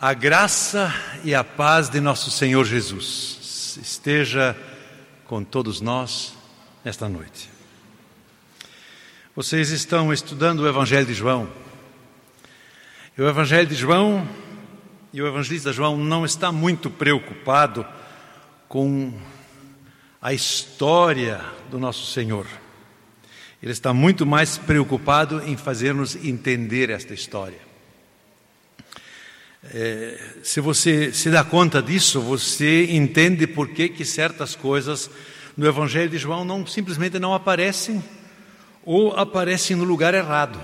A graça e a paz de nosso Senhor Jesus esteja com todos nós nesta noite. Vocês estão estudando o Evangelho de João. E o Evangelho de João e o evangelista João não está muito preocupado com a história do nosso Senhor. Ele está muito mais preocupado em fazer-nos entender esta história. É, se você se dá conta disso, você entende por que, que certas coisas no Evangelho de João não simplesmente não aparecem ou aparecem no lugar errado.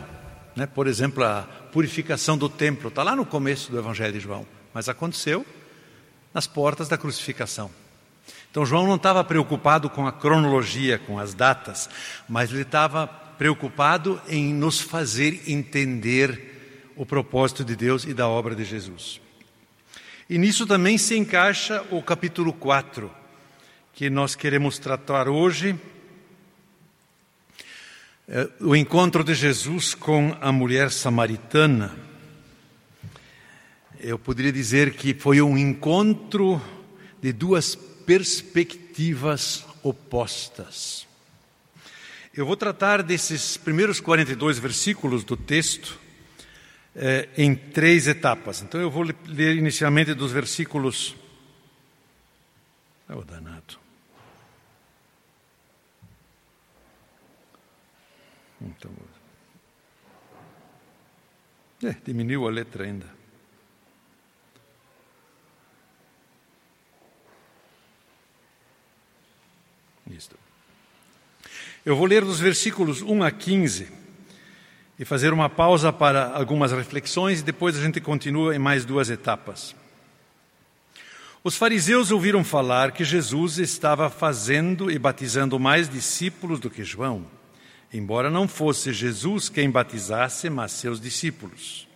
Né? Por exemplo, a purificação do templo está lá no começo do Evangelho de João, mas aconteceu nas portas da crucificação. Então João não estava preocupado com a cronologia, com as datas, mas ele estava preocupado em nos fazer entender o propósito de Deus e da obra de Jesus. E nisso também se encaixa o capítulo 4, que nós queremos tratar hoje. É, o encontro de Jesus com a mulher samaritana. Eu poderia dizer que foi um encontro de duas perspectivas opostas. Eu vou tratar desses primeiros 42 versículos do texto é, em três etapas. Então eu vou ler inicialmente dos versículos. É o danado. Então, é, diminuiu a letra ainda. Isto. Eu vou ler dos versículos 1 a 15 e fazer uma pausa para algumas reflexões e depois a gente continua em mais duas etapas. Os fariseus ouviram falar que Jesus estava fazendo e batizando mais discípulos do que João, embora não fosse Jesus quem batizasse, mas seus discípulos.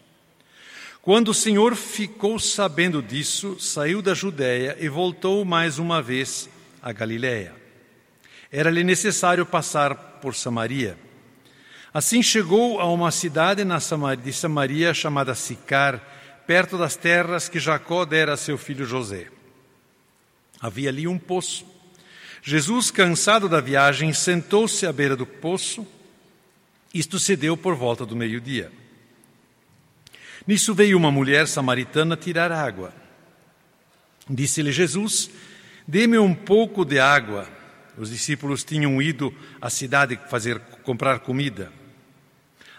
Quando o Senhor ficou sabendo disso, saiu da Judéia e voltou mais uma vez a Galiléia. Era-lhe necessário passar por Samaria. Assim chegou a uma cidade de Samaria chamada Sicar, perto das terras que Jacó dera a seu filho José. Havia ali um poço. Jesus, cansado da viagem, sentou-se à beira do poço. Isto se deu por volta do meio-dia. Nisso veio uma mulher samaritana tirar água. Disse-lhe Jesus: Dê-me um pouco de água. Os discípulos tinham ido à cidade fazer comprar comida.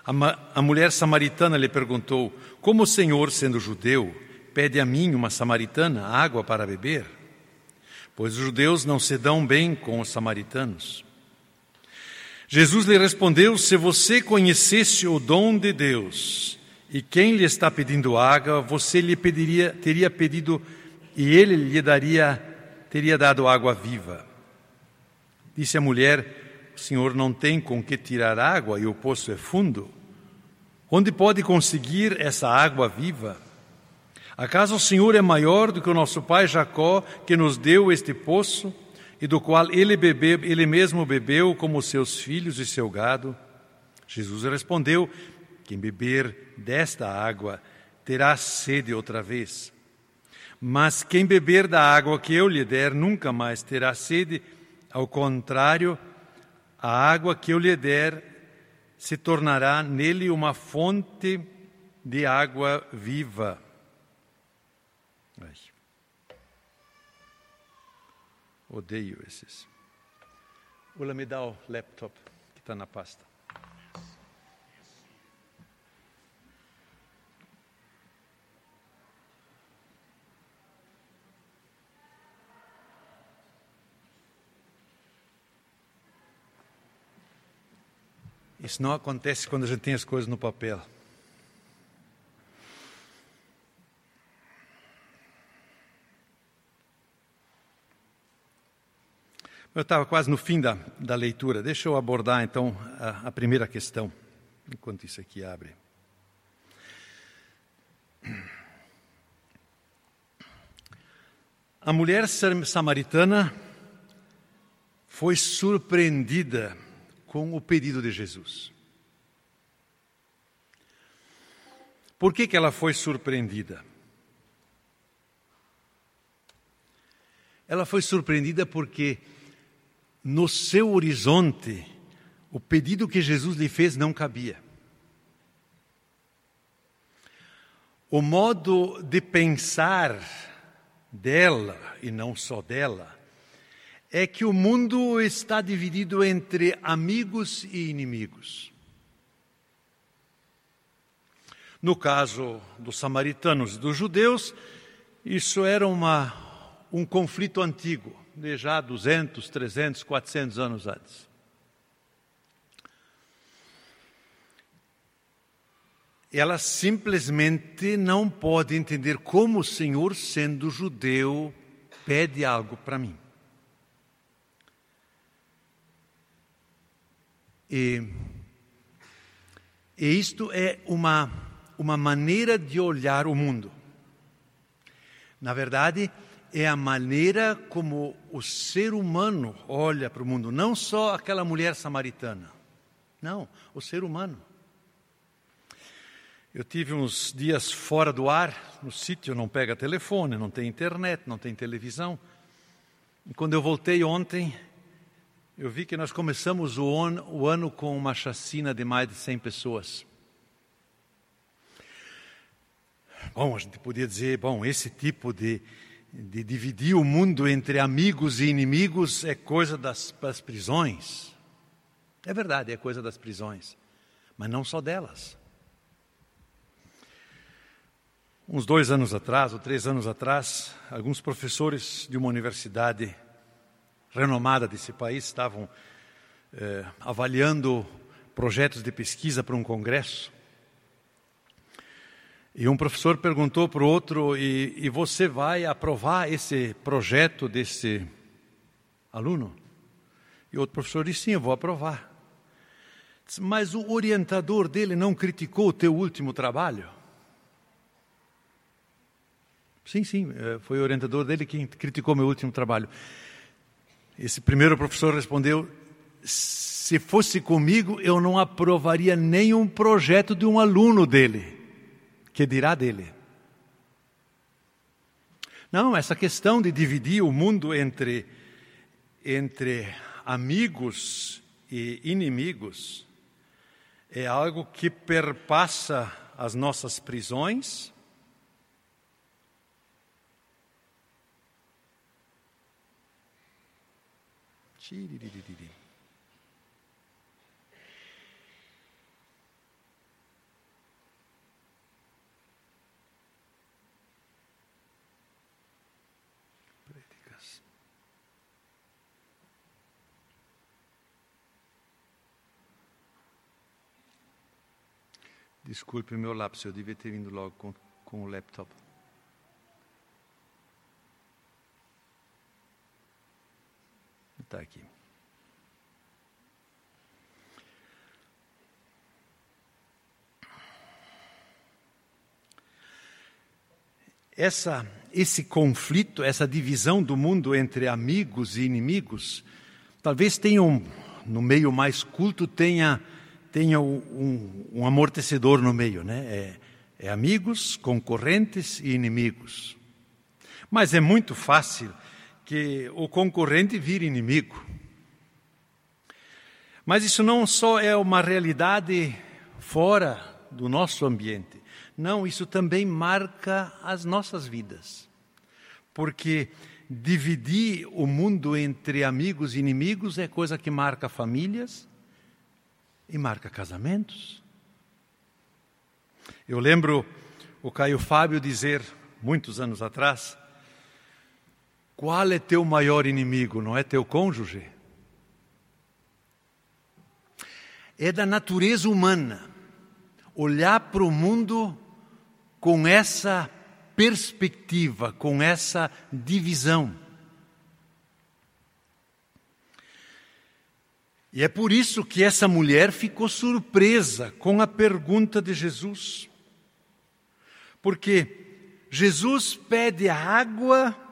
A, a mulher samaritana lhe perguntou: Como o Senhor, sendo judeu, pede a mim, uma samaritana, água para beber? Pois os judeus não se dão bem com os samaritanos. Jesus lhe respondeu: Se você conhecesse o dom de Deus e quem lhe está pedindo água, você lhe pediria, teria pedido e ele lhe daria, teria dado água viva. Disse a mulher: O senhor não tem com que tirar água e o poço é fundo. Onde pode conseguir essa água viva? Acaso o Senhor é maior do que o nosso pai Jacó, que nos deu este poço e do qual ele, bebeu, ele mesmo bebeu, como seus filhos e seu gado? Jesus respondeu: Quem beber desta água terá sede outra vez. Mas quem beber da água que eu lhe der nunca mais terá sede, ao contrário, a água que eu lhe der se tornará nele uma fonte de água viva. Ai. Odeio esses. Ula, me dá o laptop que está na pasta. Isso não acontece quando a gente tem as coisas no papel. Eu estava quase no fim da, da leitura. Deixa eu abordar então a, a primeira questão, enquanto isso aqui abre. A mulher samaritana foi surpreendida com o pedido de Jesus. Por que, que ela foi surpreendida? Ela foi surpreendida porque no seu horizonte o pedido que Jesus lhe fez não cabia. O modo de pensar dela, e não só dela, é que o mundo está dividido entre amigos e inimigos. No caso dos samaritanos e dos judeus, isso era uma, um conflito antigo, de já 200, 300, 400 anos antes. Ela simplesmente não pode entender como o Senhor, sendo judeu, pede algo para mim. E, e isto é uma, uma maneira de olhar o mundo. Na verdade, é a maneira como o ser humano olha para o mundo, não só aquela mulher samaritana. Não, o ser humano. Eu tive uns dias fora do ar, no sítio não pega telefone, não tem internet, não tem televisão. E quando eu voltei ontem, eu vi que nós começamos o ano, o ano com uma chacina de mais de 100 pessoas. Bom, a gente podia dizer, bom, esse tipo de, de dividir o mundo entre amigos e inimigos é coisa das, das prisões. É verdade, é coisa das prisões, mas não só delas. Uns dois anos atrás, ou três anos atrás, alguns professores de uma universidade renomada desse país estavam eh, avaliando projetos de pesquisa para um congresso. E um professor perguntou para o outro: e, e você vai aprovar esse projeto desse aluno? E outro professor disse: sim, eu vou aprovar. Mas o orientador dele não criticou o teu último trabalho? Sim, sim, eh, foi o orientador dele quem criticou meu último trabalho. Esse primeiro professor respondeu: se fosse comigo, eu não aprovaria nenhum projeto de um aluno dele. Que dirá dele? Não, essa questão de dividir o mundo entre, entre amigos e inimigos é algo que perpassa as nossas prisões Tiriririri. Prédicas. Desculpe o meu lápis, eu devia ter vindo logo com, com o laptop. Está aqui. Essa, esse conflito, essa divisão do mundo entre amigos e inimigos, talvez tenha um, no meio mais culto tenha tenha um, um amortecedor no meio, né? É, é amigos, concorrentes e inimigos. Mas é muito fácil que o concorrente vira inimigo. Mas isso não só é uma realidade fora do nosso ambiente. Não, isso também marca as nossas vidas. Porque dividir o mundo entre amigos e inimigos é coisa que marca famílias e marca casamentos. Eu lembro o Caio Fábio dizer, muitos anos atrás, qual é teu maior inimigo? Não é teu cônjuge? É da natureza humana olhar para o mundo com essa perspectiva, com essa divisão. E é por isso que essa mulher ficou surpresa com a pergunta de Jesus. Porque Jesus pede água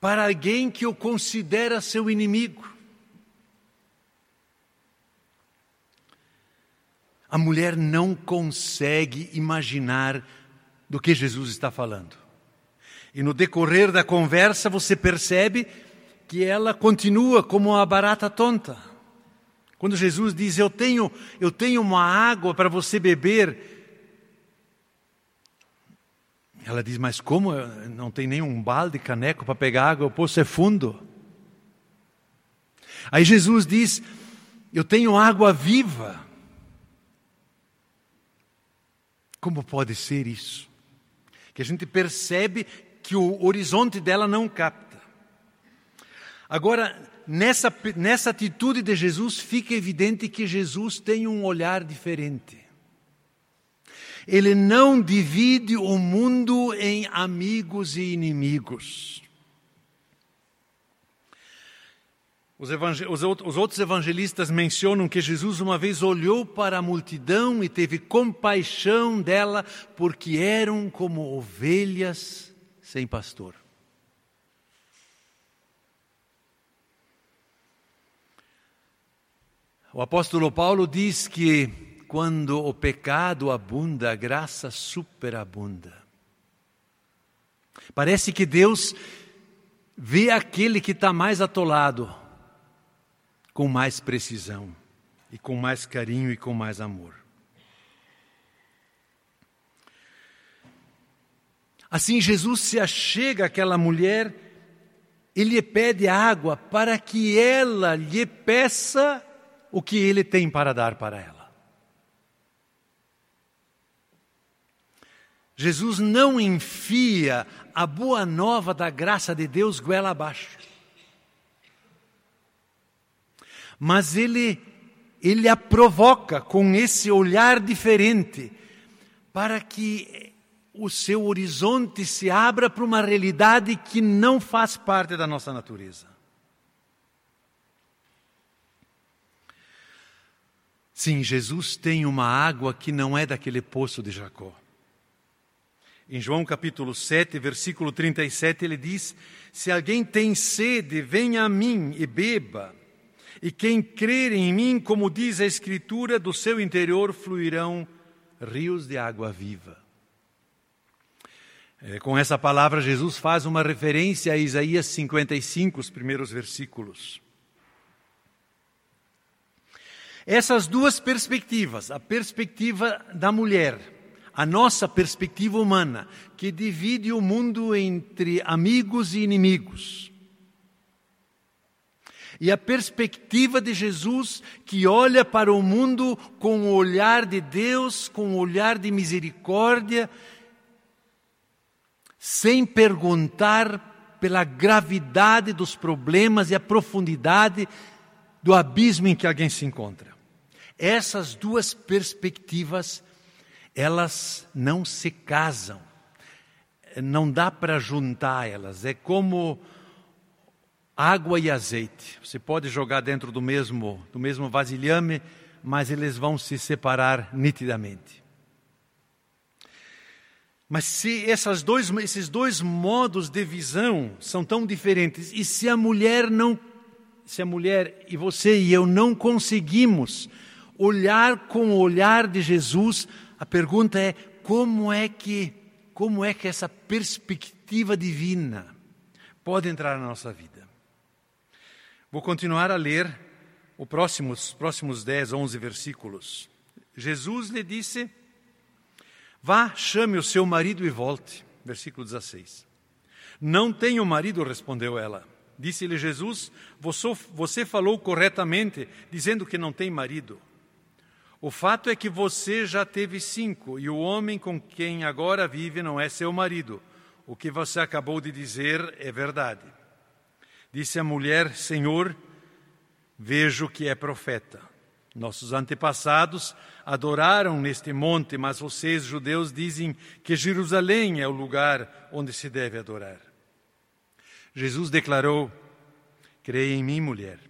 para alguém que o considera seu inimigo. A mulher não consegue imaginar do que Jesus está falando. E no decorrer da conversa você percebe que ela continua como uma barata tonta. Quando Jesus diz: "Eu tenho, eu tenho uma água para você beber", ela diz: Mas como? Não tem nenhum balde, caneco para pegar água, o poço é fundo. Aí Jesus diz: Eu tenho água viva. Como pode ser isso? Que a gente percebe que o horizonte dela não capta. Agora, nessa, nessa atitude de Jesus, fica evidente que Jesus tem um olhar diferente. Ele não divide o mundo em amigos e inimigos. Os, os, outros evangelistas mencionam que Jesus uma vez olhou para a multidão e teve compaixão dela, porque eram como ovelhas sem pastor. O apóstolo Paulo diz que quando o pecado abunda, a graça superabunda. Parece que Deus vê aquele que está mais atolado com mais precisão, e com mais carinho e com mais amor. Assim, Jesus se achega àquela mulher e lhe pede água para que ela lhe peça o que ele tem para dar para ela. Jesus não enfia a boa nova da graça de Deus goela abaixo. Mas ele, ele a provoca com esse olhar diferente, para que o seu horizonte se abra para uma realidade que não faz parte da nossa natureza. Sim, Jesus tem uma água que não é daquele poço de Jacó. Em João capítulo 7, versículo 37, ele diz: Se alguém tem sede, venha a mim e beba. E quem crer em mim, como diz a Escritura, do seu interior fluirão rios de água viva. É, com essa palavra, Jesus faz uma referência a Isaías 55, os primeiros versículos. Essas duas perspectivas, a perspectiva da mulher, a nossa perspectiva humana, que divide o mundo entre amigos e inimigos, e a perspectiva de Jesus que olha para o mundo com o olhar de Deus, com o olhar de misericórdia, sem perguntar pela gravidade dos problemas e a profundidade do abismo em que alguém se encontra. Essas duas perspectivas, elas não se casam, não dá para juntar elas, é como água e azeite. Você pode jogar dentro do mesmo, do mesmo vasilhame, mas eles vão se separar nitidamente. Mas se dois, esses dois modos de visão são tão diferentes, e se a mulher não, se a mulher e você e eu não conseguimos olhar com o olhar de Jesus, a pergunta é como é que como é que essa perspectiva divina pode entrar na nossa vida? Vou continuar a ler os próximos, próximos 10, 11 versículos. Jesus lhe disse: Vá, chame o seu marido e volte. Versículo 16. Não tenho marido, respondeu ela. Disse-lhe Jesus: Você falou corretamente, dizendo que não tem marido. O fato é que você já teve cinco e o homem com quem agora vive não é seu marido. O que você acabou de dizer é verdade. Disse a mulher: Senhor, vejo que é profeta. Nossos antepassados adoraram neste monte, mas vocês, judeus, dizem que Jerusalém é o lugar onde se deve adorar. Jesus declarou: Creia em mim, mulher.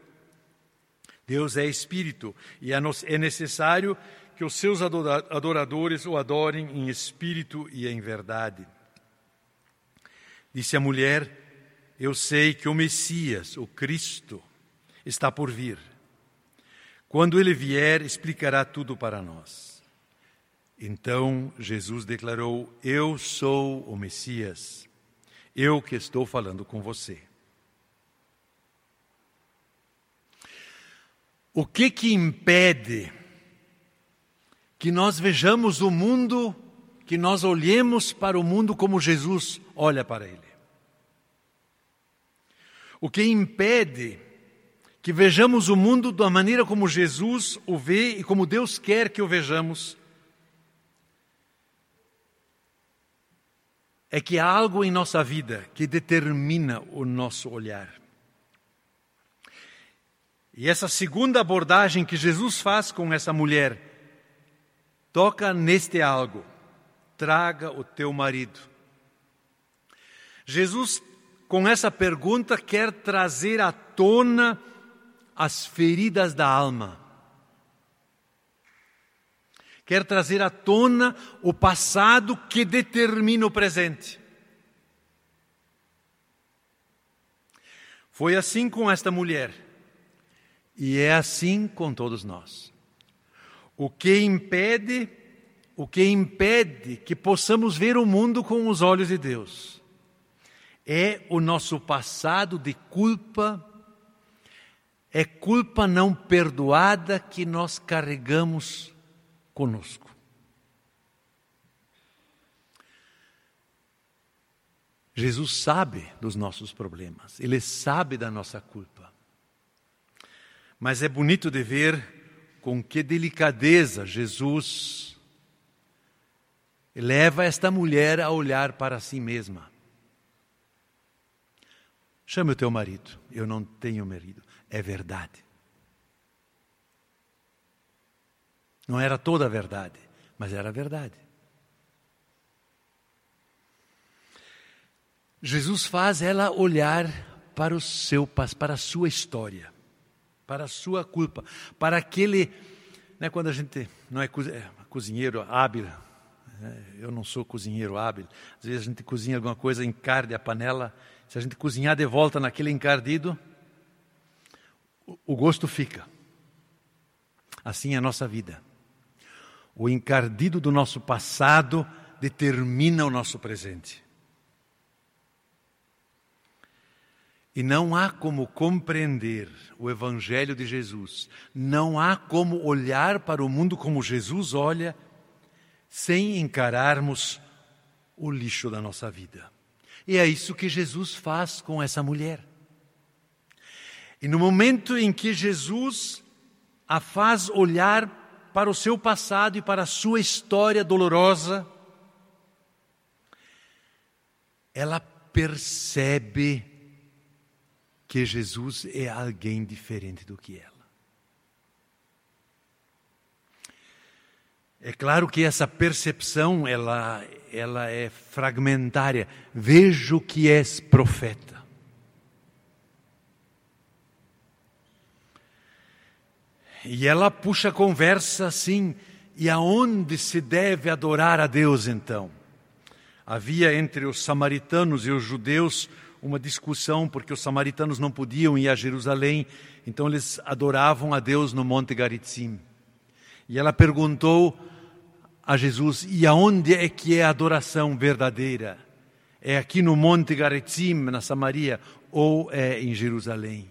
Deus é espírito e é, é necessário que os seus adoradores o adorem em espírito e em verdade. Disse a mulher: Eu sei que o Messias, o Cristo, está por vir. Quando ele vier, explicará tudo para nós. Então Jesus declarou: Eu sou o Messias, eu que estou falando com você. O que que impede que nós vejamos o mundo, que nós olhemos para o mundo como Jesus olha para ele? O que impede que vejamos o mundo da maneira como Jesus o vê e como Deus quer que o vejamos, é que há algo em nossa vida que determina o nosso olhar. E essa segunda abordagem que Jesus faz com essa mulher toca neste algo: traga o teu marido. Jesus com essa pergunta, quer trazer à tona as feridas da alma. Quer trazer à tona o passado que determina o presente. Foi assim com esta mulher, e é assim com todos nós. O que impede, o que impede que possamos ver o mundo com os olhos de Deus é o nosso passado de culpa, é culpa não perdoada que nós carregamos conosco. Jesus sabe dos nossos problemas, ele sabe da nossa culpa. Mas é bonito de ver com que delicadeza Jesus leva esta mulher a olhar para si mesma. Chame o teu marido. Eu não tenho marido. É verdade. Não era toda a verdade, mas era a verdade. Jesus faz ela olhar para o seu para a sua história, para a sua culpa, para aquele, né, quando a gente não é, é cozinheiro hábil, né, eu não sou cozinheiro hábil, às vezes a gente cozinha alguma coisa, encarde a panela se a gente cozinhar de volta naquele encardido, o gosto fica. Assim é a nossa vida. O encardido do nosso passado determina o nosso presente. E não há como compreender o Evangelho de Jesus, não há como olhar para o mundo como Jesus olha, sem encararmos o lixo da nossa vida. E é isso que Jesus faz com essa mulher. E no momento em que Jesus a faz olhar para o seu passado e para a sua história dolorosa, ela percebe que Jesus é alguém diferente do que ela. É claro que essa percepção ela, ela é fragmentária. Vejo que és profeta. E ela puxa a conversa assim, e aonde se deve adorar a Deus então? Havia entre os samaritanos e os judeus uma discussão, porque os samaritanos não podiam ir a Jerusalém, então eles adoravam a Deus no Monte Garizim. E ela perguntou a Jesus. E aonde é que é a adoração verdadeira? É aqui no Monte Garizim, na Samaria, ou é em Jerusalém?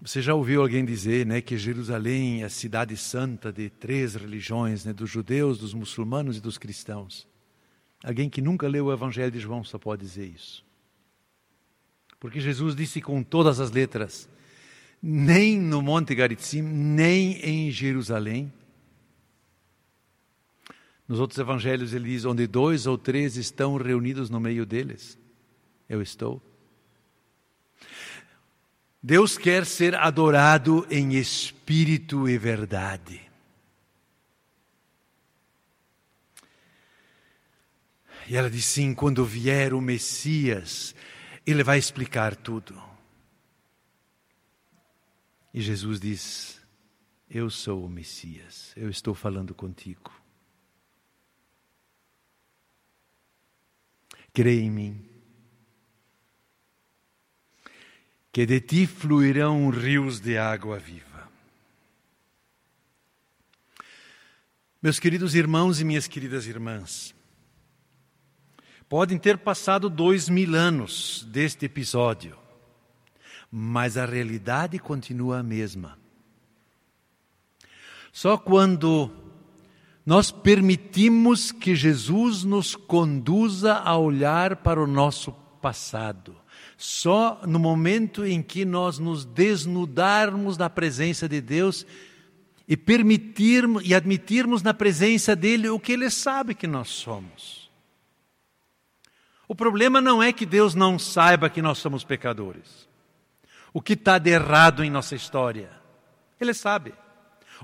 Você já ouviu alguém dizer né, que Jerusalém é a cidade santa de três religiões, né, dos judeus, dos muçulmanos e dos cristãos? Alguém que nunca leu o Evangelho de João só pode dizer isso. Porque Jesus disse com todas as letras: nem no Monte Garizim, nem em Jerusalém. Nos outros evangelhos ele diz: onde dois ou três estão reunidos no meio deles, eu estou. Deus quer ser adorado em espírito e verdade. E ela diz sim: quando vier o Messias, ele vai explicar tudo. E Jesus diz: Eu sou o Messias, eu estou falando contigo. Crê em mim, que de ti fluirão rios de água viva. Meus queridos irmãos e minhas queridas irmãs, podem ter passado dois mil anos deste episódio, mas a realidade continua a mesma. Só quando nós permitimos que Jesus nos conduza a olhar para o nosso passado. Só no momento em que nós nos desnudarmos da presença de Deus e permitirmos e admitirmos na presença dele o que ele sabe que nós somos. O problema não é que Deus não saiba que nós somos pecadores. O que está de errado em nossa história, Ele sabe.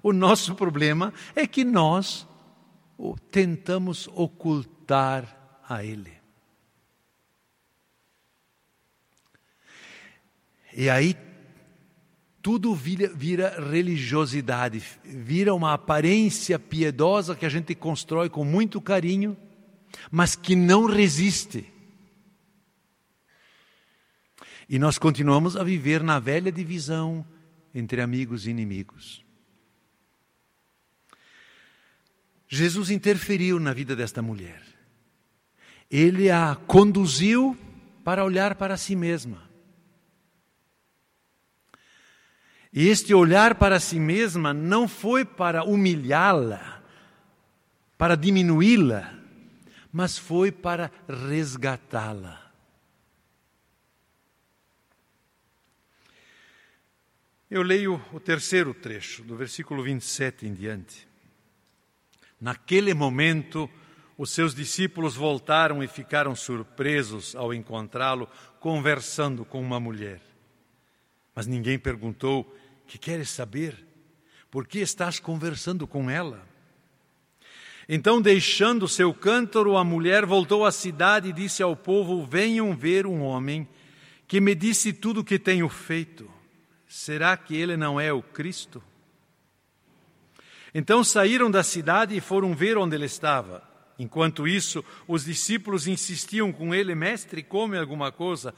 O nosso problema é que nós tentamos ocultar a Ele. E aí tudo vira, vira, religiosidade, vira uma aparência piedosa que a gente constrói com muito carinho, mas que não resiste. E nós continuamos a viver na velha divisão entre amigos e inimigos. Jesus interferiu na vida desta mulher. Ele a conduziu para olhar para si mesma. E este olhar para si mesma não foi para humilhá-la, para diminuí-la, mas foi para resgatá-la. Eu leio o terceiro trecho, do versículo 27 em diante. Naquele momento, os seus discípulos voltaram e ficaram surpresos ao encontrá-lo conversando com uma mulher. Mas ninguém perguntou: Que queres saber? Por que estás conversando com ela? Então, deixando seu cântaro, a mulher voltou à cidade e disse ao povo: Venham ver um homem que me disse tudo o que tenho feito. Será que ele não é o Cristo? Então saíram da cidade e foram ver onde ele estava. Enquanto isso, os discípulos insistiam com ele: Mestre, come alguma coisa.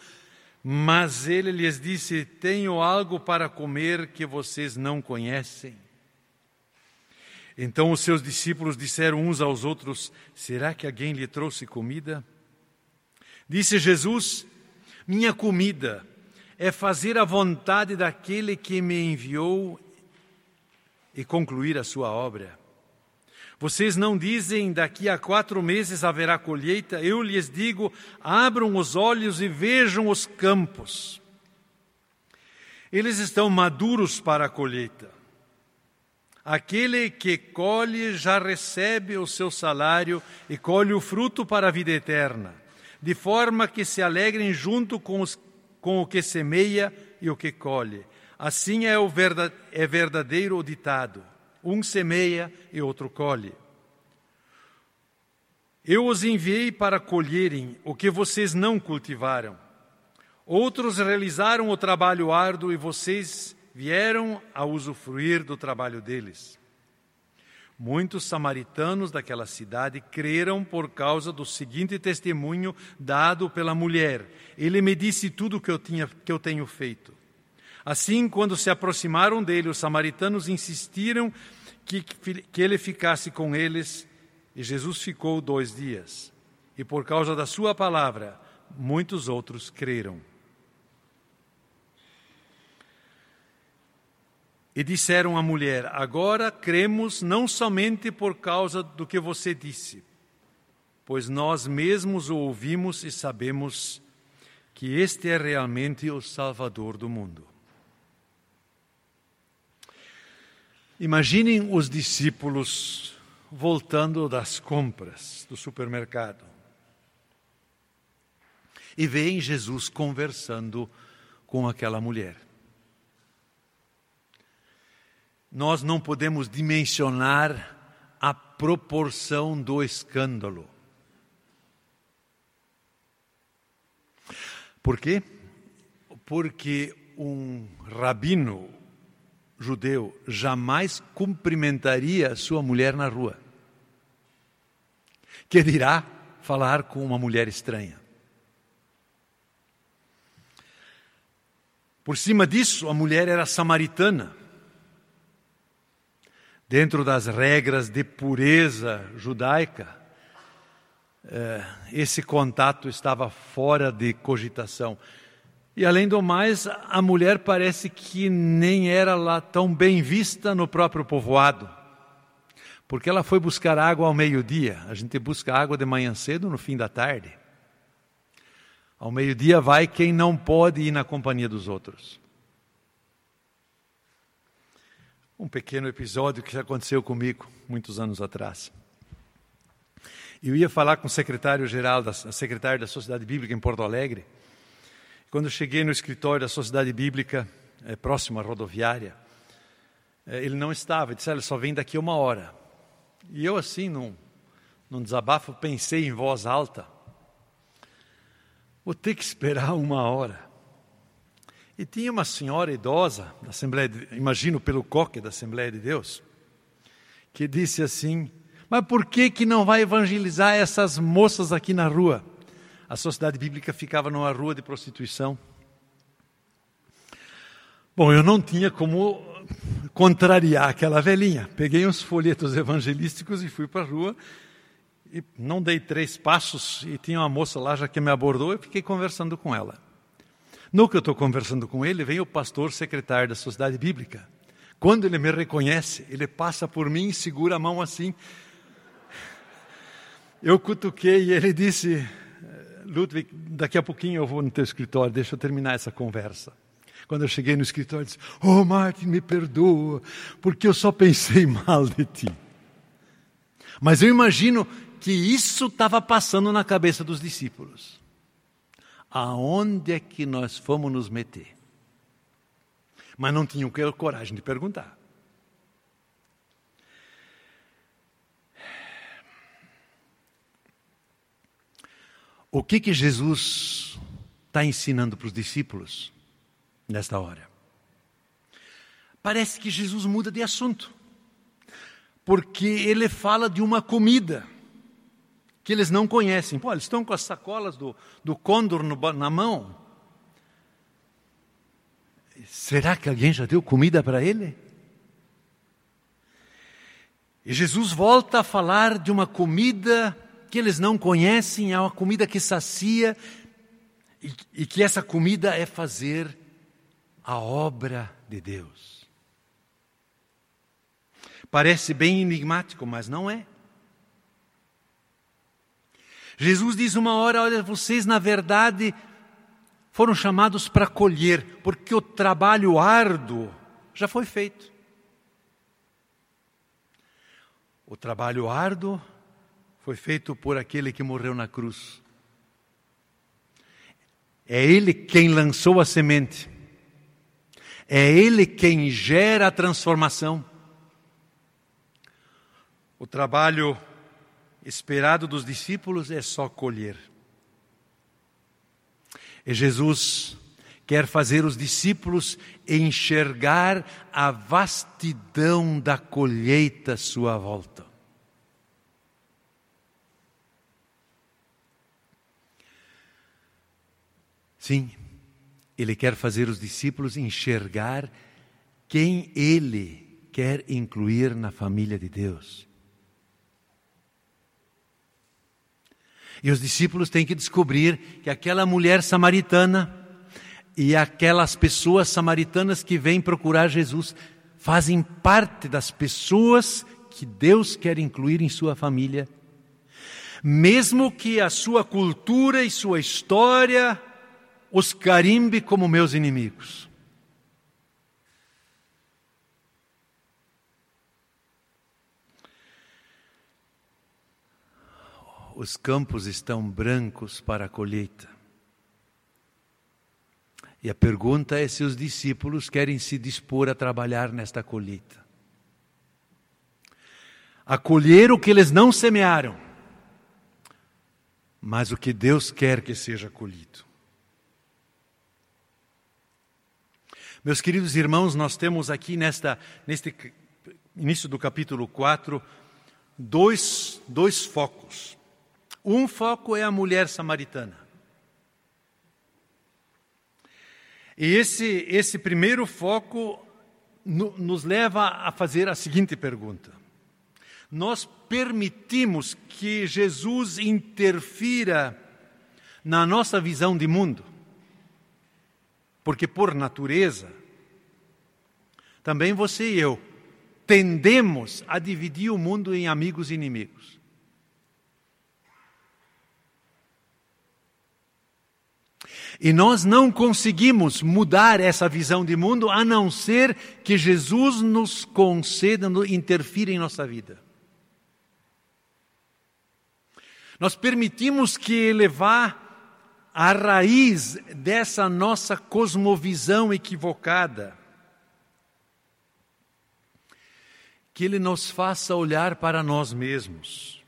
Mas ele lhes disse: Tenho algo para comer que vocês não conhecem. Então os seus discípulos disseram uns aos outros: Será que alguém lhe trouxe comida? Disse Jesus: Minha comida é fazer a vontade daquele que me enviou e concluir a sua obra. Vocês não dizem daqui a quatro meses haverá colheita? Eu lhes digo: abram os olhos e vejam os campos. Eles estão maduros para a colheita. Aquele que colhe já recebe o seu salário e colhe o fruto para a vida eterna, de forma que se alegrem junto com, os, com o que semeia e o que colhe. Assim é o é verdadeiro o ditado: um semeia e outro colhe. Eu os enviei para colherem o que vocês não cultivaram. Outros realizaram o trabalho árduo e vocês vieram a usufruir do trabalho deles. Muitos samaritanos daquela cidade creram por causa do seguinte testemunho dado pela mulher: Ele me disse tudo o que eu, tinha, que eu tenho feito. Assim, quando se aproximaram dele, os samaritanos insistiram que, que ele ficasse com eles, e Jesus ficou dois dias. E por causa da sua palavra, muitos outros creram. E disseram à mulher: Agora cremos não somente por causa do que você disse, pois nós mesmos o ouvimos e sabemos que este é realmente o Salvador do mundo. Imaginem os discípulos voltando das compras do supermercado e veem Jesus conversando com aquela mulher. Nós não podemos dimensionar a proporção do escândalo. Por quê? Porque um rabino judeu jamais cumprimentaria sua mulher na rua. Que dirá falar com uma mulher estranha. Por cima disso, a mulher era samaritana. Dentro das regras de pureza judaica, eh, esse contato estava fora de cogitação. E além do mais, a mulher parece que nem era lá tão bem vista no próprio povoado. Porque ela foi buscar água ao meio-dia. A gente busca água de manhã cedo, no fim da tarde. Ao meio-dia vai quem não pode ir na companhia dos outros. Um pequeno episódio que já aconteceu comigo muitos anos atrás. Eu ia falar com o secretário-geral, da secretário da Sociedade Bíblica em Porto Alegre. Quando cheguei no escritório da Sociedade Bíblica, é, próximo à rodoviária, é, ele não estava, ele disse, ele só vem daqui uma hora. E eu assim, num, num desabafo, pensei em voz alta, vou ter que esperar uma hora. E tinha uma senhora idosa, da Assembleia de, imagino pelo coque da Assembleia de Deus, que disse assim, mas por que, que não vai evangelizar essas moças aqui na rua? a sociedade bíblica ficava numa rua de prostituição. Bom, eu não tinha como contrariar aquela velhinha. Peguei uns folhetos evangelísticos e fui para a rua. E não dei três passos e tinha uma moça lá já que me abordou. Eu fiquei conversando com ela. No que eu estou conversando com ele, vem o pastor secretário da Sociedade Bíblica. Quando ele me reconhece, ele passa por mim e segura a mão assim. Eu cutuquei e ele disse: Ludwig, daqui a pouquinho eu vou no teu escritório, deixa eu terminar essa conversa. Quando eu cheguei no escritório, disse: Oh, Martin, me perdoa, porque eu só pensei mal de ti. Mas eu imagino que isso estava passando na cabeça dos discípulos. Aonde é que nós fomos nos meter? Mas não tinham coragem de perguntar. O que que Jesus está ensinando para os discípulos nesta hora? Parece que Jesus muda de assunto, porque ele fala de uma comida que eles não conhecem. Pô, eles estão com as sacolas do, do côndor no, na mão. Será que alguém já deu comida para ele? E Jesus volta a falar de uma comida que eles não conhecem, é uma comida que sacia e, e que essa comida é fazer a obra de Deus. Parece bem enigmático, mas não é. Jesus diz uma hora: olha, vocês na verdade foram chamados para colher, porque o trabalho árduo já foi feito. O trabalho árduo foi feito por aquele que morreu na cruz. É Ele quem lançou a semente. É Ele quem gera a transformação. O trabalho esperado dos discípulos é só colher. E Jesus quer fazer os discípulos enxergar a vastidão da colheita à sua volta. Sim, ele quer fazer os discípulos enxergar quem ele quer incluir na família de Deus. E os discípulos têm que descobrir que aquela mulher samaritana e aquelas pessoas samaritanas que vêm procurar Jesus fazem parte das pessoas que Deus quer incluir em sua família. Mesmo que a sua cultura e sua história os carimbe como meus inimigos. Os campos estão brancos para a colheita. E a pergunta é se os discípulos querem se dispor a trabalhar nesta colheita. A colher o que eles não semearam, mas o que Deus quer que seja colhido. Meus queridos irmãos, nós temos aqui nesta, neste início do capítulo 4 dois, dois focos. Um foco é a mulher samaritana. E esse, esse primeiro foco no, nos leva a fazer a seguinte pergunta: Nós permitimos que Jesus interfira na nossa visão de mundo? Porque, por natureza, também você e eu tendemos a dividir o mundo em amigos e inimigos. E nós não conseguimos mudar essa visão de mundo a não ser que Jesus nos conceda, interfira em nossa vida. Nós permitimos que elevar a raiz dessa nossa cosmovisão equivocada. Que Ele nos faça olhar para nós mesmos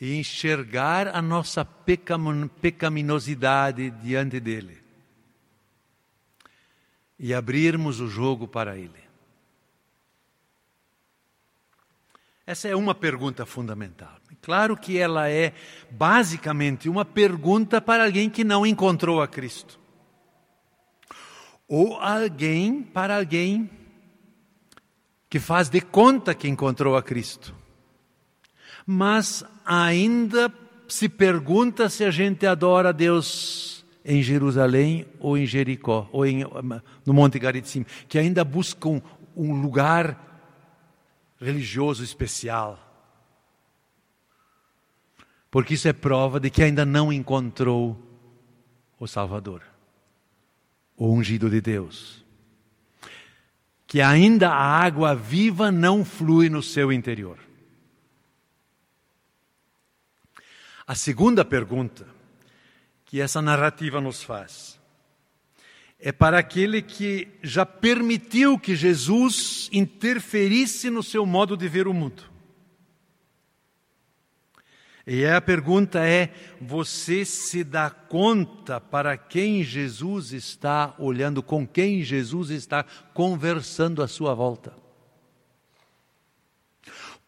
e enxergar a nossa pecaminosidade diante dEle e abrirmos o jogo para Ele. Essa é uma pergunta fundamental. Claro que ela é basicamente uma pergunta para alguém que não encontrou a Cristo. Ou alguém para alguém que faz de conta que encontrou a Cristo. Mas ainda se pergunta se a gente adora a Deus em Jerusalém ou em Jericó, ou em, no Monte Garizim, que ainda buscam um lugar religioso especial. Porque isso é prova de que ainda não encontrou o Salvador, o ungido de Deus. Que ainda a água viva não flui no seu interior. A segunda pergunta que essa narrativa nos faz é para aquele que já permitiu que Jesus interferisse no seu modo de ver o mundo. E a pergunta é: você se dá conta para quem Jesus está olhando, com quem Jesus está conversando à sua volta?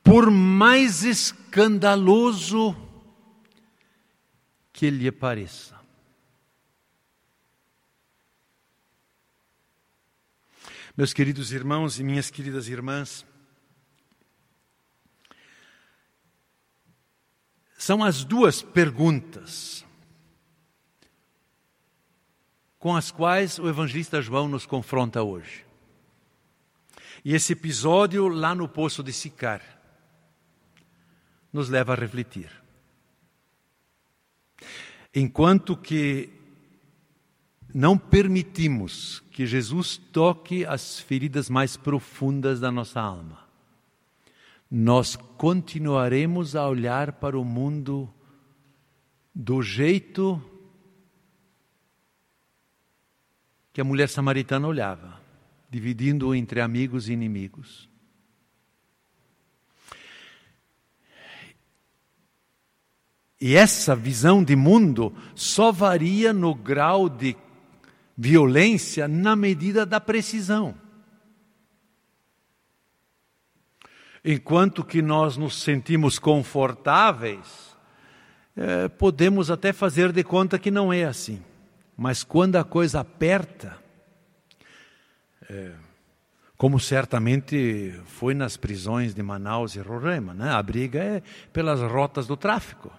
Por mais escandaloso que lhe pareça. Meus queridos irmãos e minhas queridas irmãs, são as duas perguntas com as quais o evangelista João nos confronta hoje. E esse episódio lá no poço de Sicar nos leva a refletir. Enquanto que não permitimos que Jesus toque as feridas mais profundas da nossa alma, nós continuaremos a olhar para o mundo do jeito que a mulher samaritana olhava, dividindo-o entre amigos e inimigos. E essa visão de mundo só varia no grau de violência na medida da precisão. Enquanto que nós nos sentimos confortáveis, é, podemos até fazer de conta que não é assim. Mas quando a coisa aperta, é, como certamente foi nas prisões de Manaus e Roraima, né? a briga é pelas rotas do tráfico.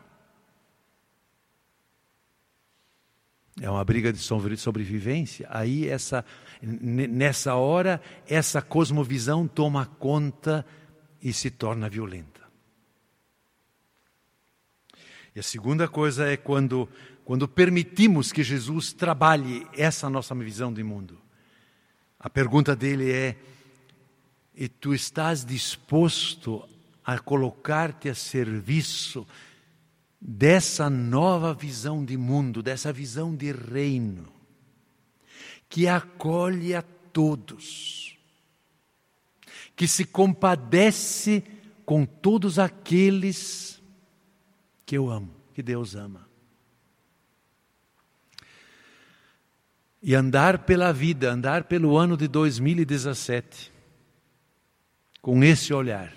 É uma briga de sobrevivência. Aí essa nessa hora essa cosmovisão toma conta e se torna violenta. E a segunda coisa é quando quando permitimos que Jesus trabalhe essa nossa visão de mundo. A pergunta dele é: e tu estás disposto a colocar-te a serviço dessa nova visão de mundo, dessa visão de reino, que acolhe a todos, que se compadece com todos aqueles que eu amo, que Deus ama. e andar pela vida, andar pelo ano de 2017 com esse olhar.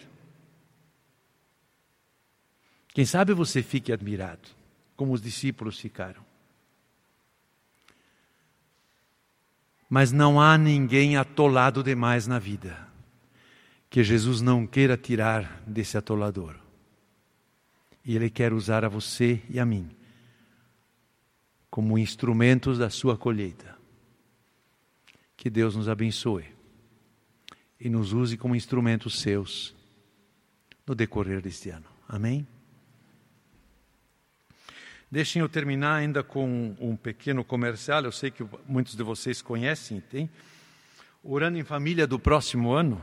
Quem sabe você fique admirado, como os discípulos ficaram. Mas não há ninguém atolado demais na vida que Jesus não queira tirar desse atolador. E Ele quer usar a você e a mim como instrumentos da sua colheita. Que Deus nos abençoe e nos use como instrumentos seus no decorrer deste ano. Amém? Deixem eu terminar ainda com um pequeno comercial. Eu sei que muitos de vocês conhecem, tem. Orando em Família do próximo ano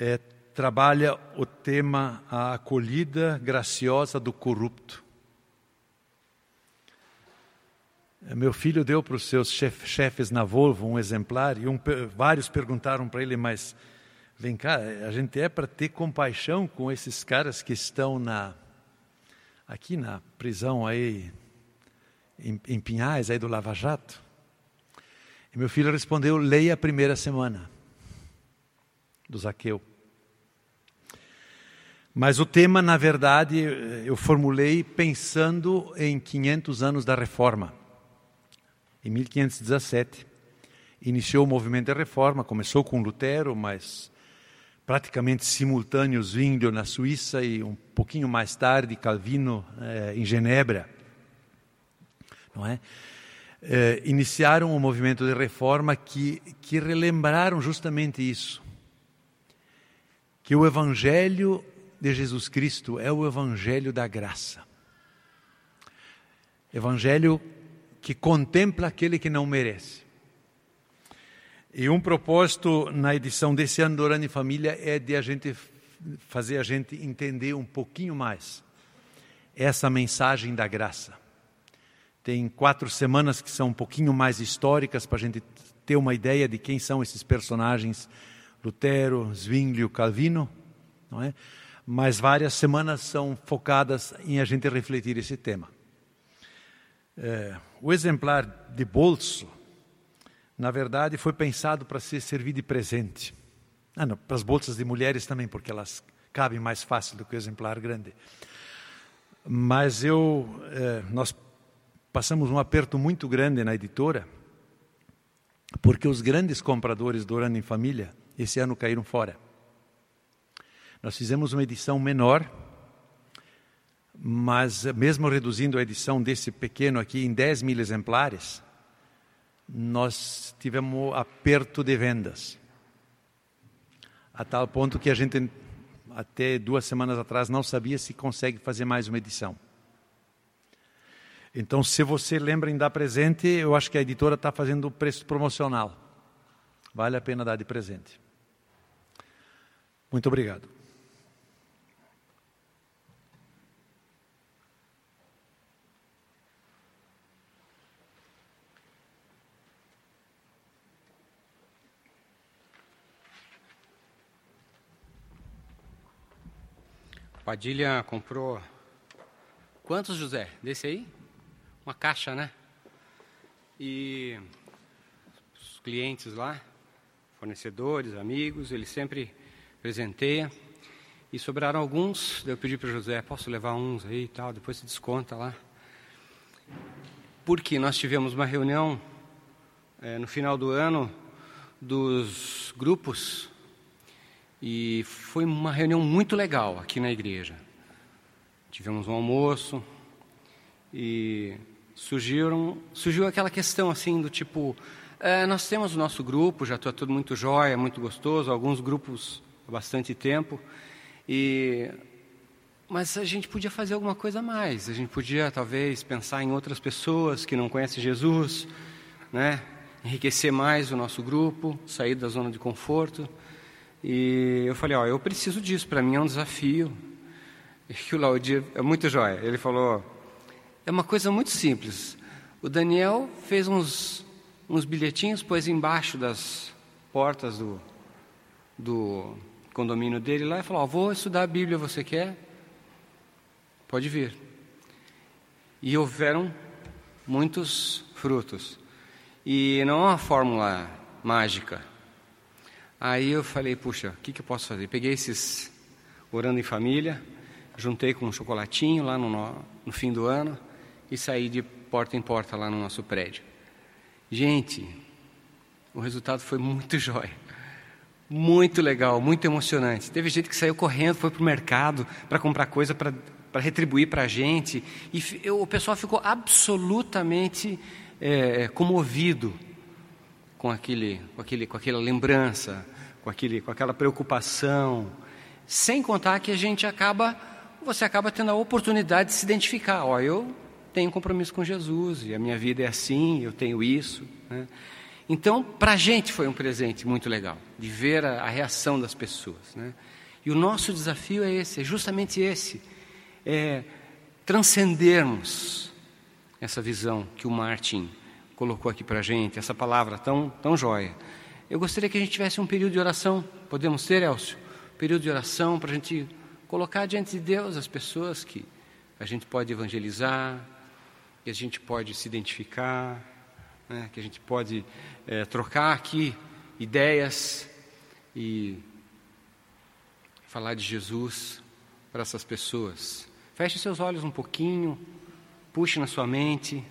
é, trabalha o tema A acolhida graciosa do corrupto. Meu filho deu para os seus chef, chefes na Volvo um exemplar e um, vários perguntaram para ele, mas vem cá, a gente é para ter compaixão com esses caras que estão na aqui na prisão aí em, em Pinhais, aí do Lava Jato? E meu filho respondeu: leia a primeira semana do Zaqueu. Mas o tema, na verdade, eu formulei pensando em 500 anos da Reforma em 1517. Iniciou o movimento da reforma, começou com Lutero, mas praticamente simultâneo Zwinglio na Suíça e um pouquinho mais tarde Calvino eh, em Genebra. Não é? Eh, iniciaram um movimento de reforma que, que relembraram justamente isso. Que o Evangelho de Jesus Cristo é o Evangelho da graça. Evangelho que contempla aquele que não merece. E um propósito na edição desse ano do Orando em Família é de a gente fazer a gente entender um pouquinho mais essa mensagem da graça. Tem quatro semanas que são um pouquinho mais históricas para a gente ter uma ideia de quem são esses personagens, Lutero, Zwinglio, Calvino, não é? Mas várias semanas são focadas em a gente refletir esse tema. É, o exemplar de bolso, na verdade, foi pensado para ser servido de presente. Ah, não, para as bolsas de mulheres também, porque elas cabem mais fácil do que o exemplar grande. Mas eu, é, nós passamos um aperto muito grande na editora, porque os grandes compradores do Orando em Família esse ano caíram fora. Nós fizemos uma edição menor, mas mesmo reduzindo a edição desse pequeno aqui em 10 mil exemplares, nós tivemos aperto de vendas. A tal ponto que a gente, até duas semanas atrás, não sabia se consegue fazer mais uma edição. Então, se você lembra em dar presente, eu acho que a editora está fazendo preço promocional. Vale a pena dar de presente. Muito obrigado. Padilha comprou. Quantos, José? Desse aí? Uma caixa, né? E os clientes lá, fornecedores, amigos, ele sempre presenteia. E sobraram alguns, eu pedi para o José, posso levar uns aí e tal, depois se desconta lá. Porque nós tivemos uma reunião é, no final do ano dos grupos e foi uma reunião muito legal aqui na igreja. Tivemos um almoço e surgiram, surgiu aquela questão assim do tipo, é, nós temos o nosso grupo, já está tudo muito jóia, muito gostoso, alguns grupos há bastante tempo, e mas a gente podia fazer alguma coisa a mais. A gente podia talvez pensar em outras pessoas que não conhecem Jesus, né? Enriquecer mais o nosso grupo, sair da zona de conforto. E eu falei, ó, eu preciso disso, para mim é um desafio. E o Laudir é muito jóia. Ele falou, é uma coisa muito simples. O Daniel fez uns, uns bilhetinhos, pôs embaixo das portas do, do condomínio dele lá e falou, ó, vou estudar a Bíblia, você quer? Pode vir. E houveram muitos frutos. E não é uma fórmula mágica. Aí eu falei, puxa, o que, que eu posso fazer? Peguei esses orando em família, juntei com um chocolatinho lá no, no fim do ano e saí de porta em porta lá no nosso prédio. Gente, o resultado foi muito jóia. Muito legal, muito emocionante. Teve gente que saiu correndo, foi para o mercado para comprar coisa para retribuir para a gente. E eu, o pessoal ficou absolutamente é, comovido com, aquele, com, aquele, com aquela lembrança, com, aquele, com aquela preocupação. Sem contar que a gente acaba, você acaba tendo a oportunidade de se identificar. Ó, eu tenho compromisso com Jesus e a minha vida é assim, eu tenho isso. Né? Então, para a gente foi um presente muito legal, de ver a, a reação das pessoas. Né? E o nosso desafio é esse, é justamente esse, é transcendermos essa visão que o Martin colocou aqui para a gente, essa palavra tão, tão jóia. Eu gostaria que a gente tivesse um período de oração, podemos ter, Elcio? Um período de oração para a gente colocar diante de Deus as pessoas que a gente pode evangelizar, que a gente pode se identificar, né, que a gente pode é, trocar aqui ideias e falar de Jesus para essas pessoas. Feche seus olhos um pouquinho, puxe na sua mente.